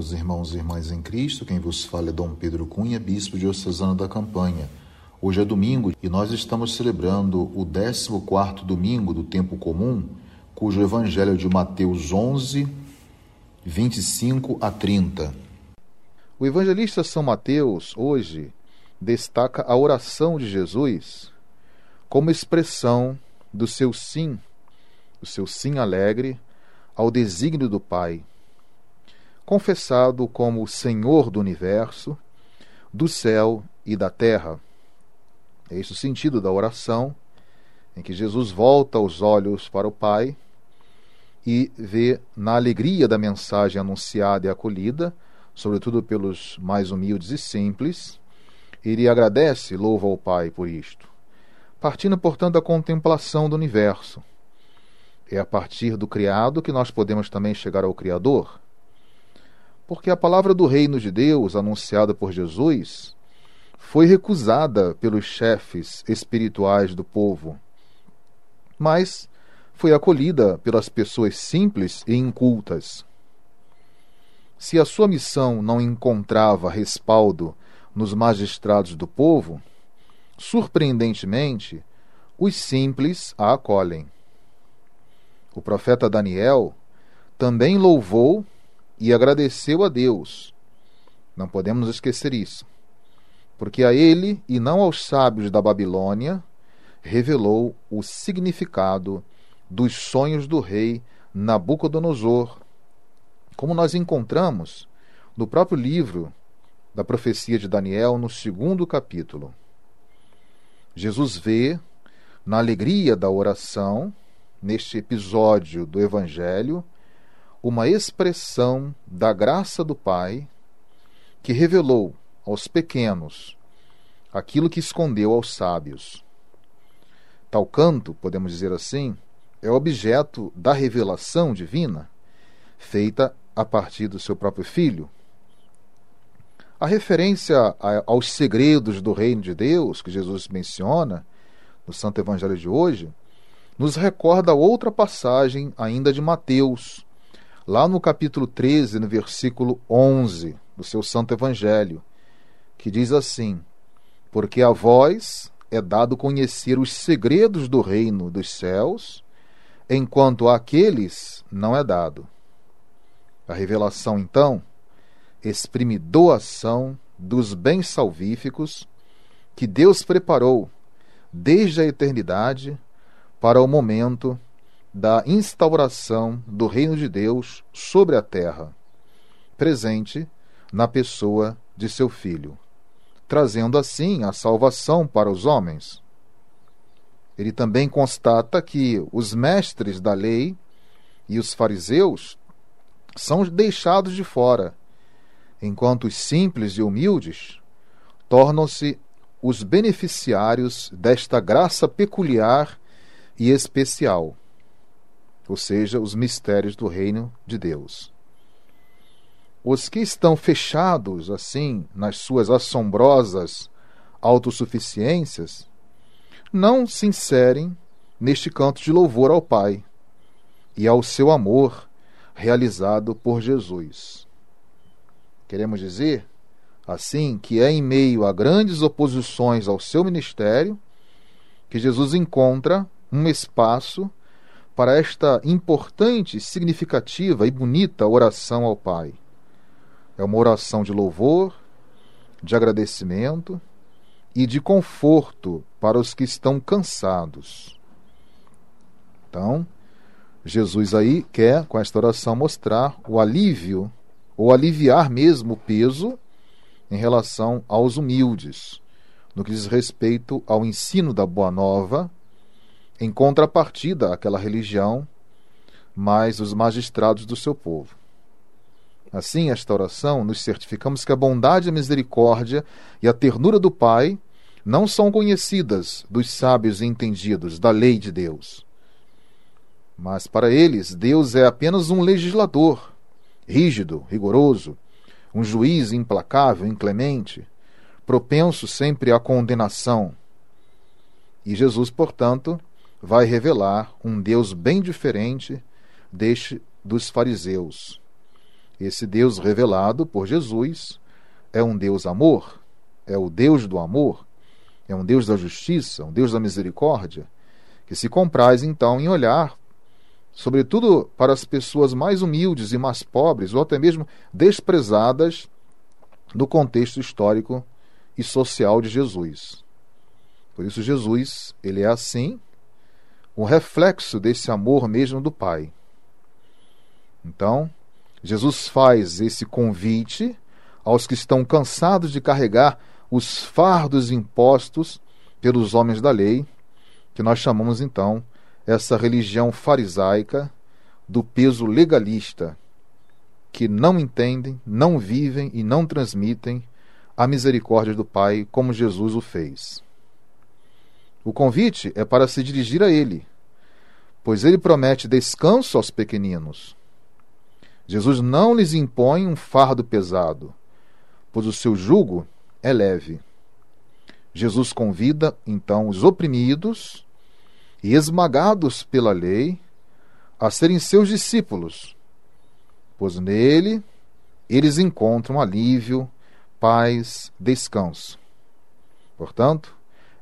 Amados irmãos e irmãs em Cristo, quem vos fala é Dom Pedro Cunha, bispo diocesano da Campanha. Hoje é domingo e nós estamos celebrando o 14º domingo do tempo comum, cujo evangelho é de Mateus 11, 25 a 30. O evangelista São Mateus, hoje, destaca a oração de Jesus como expressão do seu sim, do seu sim alegre ao desígnio do Pai confessado como Senhor do universo, do céu e da terra. É esse o sentido da oração, em que Jesus volta os olhos para o Pai e vê na alegria da mensagem anunciada e acolhida, sobretudo pelos mais humildes e simples, ele agradece e louva ao Pai por isto. Partindo, portanto, da contemplação do universo. É a partir do criado que nós podemos também chegar ao Criador porque a palavra do reino de Deus, anunciada por Jesus, foi recusada pelos chefes espirituais do povo, mas foi acolhida pelas pessoas simples e incultas. Se a sua missão não encontrava respaldo nos magistrados do povo, surpreendentemente, os simples a acolhem. O profeta Daniel também louvou e agradeceu a Deus. Não podemos esquecer isso. Porque a ele, e não aos sábios da Babilônia, revelou o significado dos sonhos do rei Nabucodonosor, como nós encontramos no próprio livro da profecia de Daniel, no segundo capítulo. Jesus vê, na alegria da oração, neste episódio do Evangelho, uma expressão da graça do Pai que revelou aos pequenos aquilo que escondeu aos sábios. Tal canto, podemos dizer assim, é objeto da revelação divina feita a partir do seu próprio filho. A referência aos segredos do reino de Deus que Jesus menciona no Santo Evangelho de hoje nos recorda outra passagem ainda de Mateus, lá no capítulo 13, no versículo 11 do seu Santo Evangelho, que diz assim: Porque a vós é dado conhecer os segredos do reino dos céus, enquanto àqueles não é dado. A revelação, então, exprime doação dos bens salvíficos que Deus preparou desde a eternidade para o momento da instauração do reino de Deus sobre a terra, presente na pessoa de seu filho, trazendo assim a salvação para os homens. Ele também constata que os mestres da lei e os fariseus são deixados de fora, enquanto os simples e humildes tornam-se os beneficiários desta graça peculiar e especial ou seja, os mistérios do reino de Deus. Os que estão fechados assim nas suas assombrosas autossuficiências não se inserem neste canto de louvor ao Pai e ao seu amor realizado por Jesus. Queremos dizer, assim, que é em meio a grandes oposições ao seu ministério que Jesus encontra um espaço para esta importante, significativa e bonita oração ao Pai. É uma oração de louvor, de agradecimento e de conforto para os que estão cansados. Então, Jesus aí quer, com esta oração, mostrar o alívio, ou aliviar mesmo o peso em relação aos humildes, no que diz respeito ao ensino da Boa Nova em contrapartida àquela religião, mais os magistrados do seu povo. Assim, esta oração, nos certificamos que a bondade, a misericórdia e a ternura do Pai não são conhecidas dos sábios e entendidos da lei de Deus. Mas para eles, Deus é apenas um legislador, rígido, rigoroso, um juiz implacável, inclemente, propenso sempre à condenação. E Jesus, portanto, vai revelar um Deus bem diferente deste dos fariseus. Esse Deus revelado por Jesus é um Deus amor, é o Deus do amor, é um Deus da justiça, um Deus da misericórdia, que se compraz então em olhar, sobretudo para as pessoas mais humildes e mais pobres, ou até mesmo desprezadas do contexto histórico e social de Jesus. Por isso Jesus, ele é assim, o reflexo desse amor mesmo do Pai. Então, Jesus faz esse convite aos que estão cansados de carregar os fardos impostos pelos homens da lei, que nós chamamos então essa religião farisaica do peso legalista, que não entendem, não vivem e não transmitem a misericórdia do Pai como Jesus o fez. O convite é para se dirigir a Ele, pois Ele promete descanso aos pequeninos Jesus não lhes impõe um fardo pesado, pois o seu jugo é leve. Jesus convida, então, os oprimidos e esmagados pela lei a serem seus discípulos, pois nele eles encontram alívio, paz, descanso. Portanto,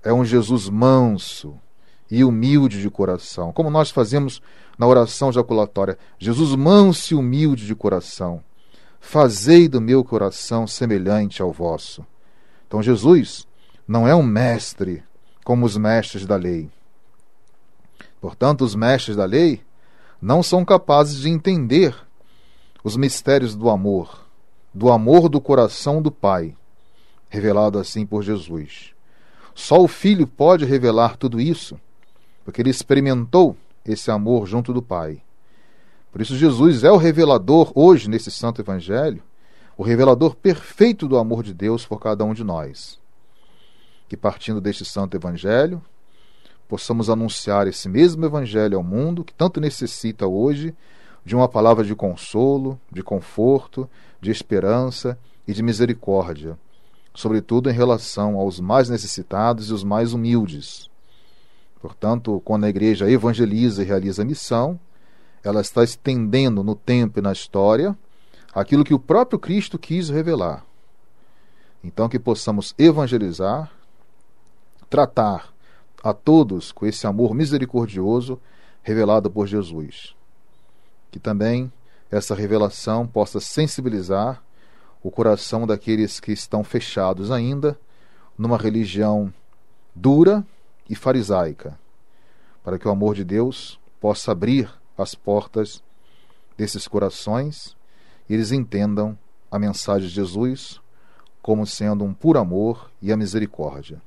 é um Jesus manso e humilde de coração, como nós fazemos na oração jaculatória. Jesus manso e humilde de coração, fazei do meu coração semelhante ao vosso. Então Jesus não é um mestre como os mestres da lei. Portanto, os mestres da lei não são capazes de entender os mistérios do amor, do amor do coração do Pai, revelado assim por Jesus. Só o Filho pode revelar tudo isso, porque ele experimentou esse amor junto do Pai. Por isso, Jesus é o revelador, hoje, nesse Santo Evangelho, o revelador perfeito do amor de Deus por cada um de nós. Que partindo deste Santo Evangelho, possamos anunciar esse mesmo Evangelho ao mundo que tanto necessita hoje de uma palavra de consolo, de conforto, de esperança e de misericórdia, sobretudo em relação aos mais necessitados e os mais humildes. Portanto, quando a igreja evangeliza e realiza a missão, ela está estendendo no tempo e na história aquilo que o próprio Cristo quis revelar. Então, que possamos evangelizar, tratar a todos com esse amor misericordioso revelado por Jesus. Que também essa revelação possa sensibilizar o coração daqueles que estão fechados ainda numa religião dura e farisaica, para que o amor de Deus possa abrir as portas desses corações e eles entendam a mensagem de Jesus como sendo um puro amor e a misericórdia.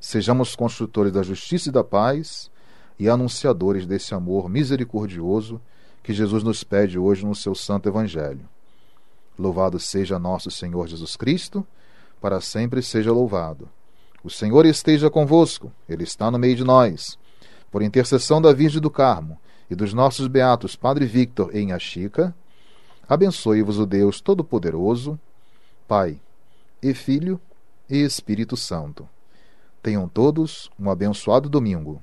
Sejamos construtores da justiça e da paz e anunciadores desse amor misericordioso que Jesus nos pede hoje no seu santo evangelho. Louvado seja nosso Senhor Jesus Cristo, para sempre seja louvado. O Senhor esteja convosco, Ele está no meio de nós. Por intercessão da Virgem do Carmo e dos nossos beatos Padre Victor em Achica, abençoe-vos o Deus Todo-Poderoso, Pai e Filho e Espírito Santo. Tenham todos um abençoado domingo.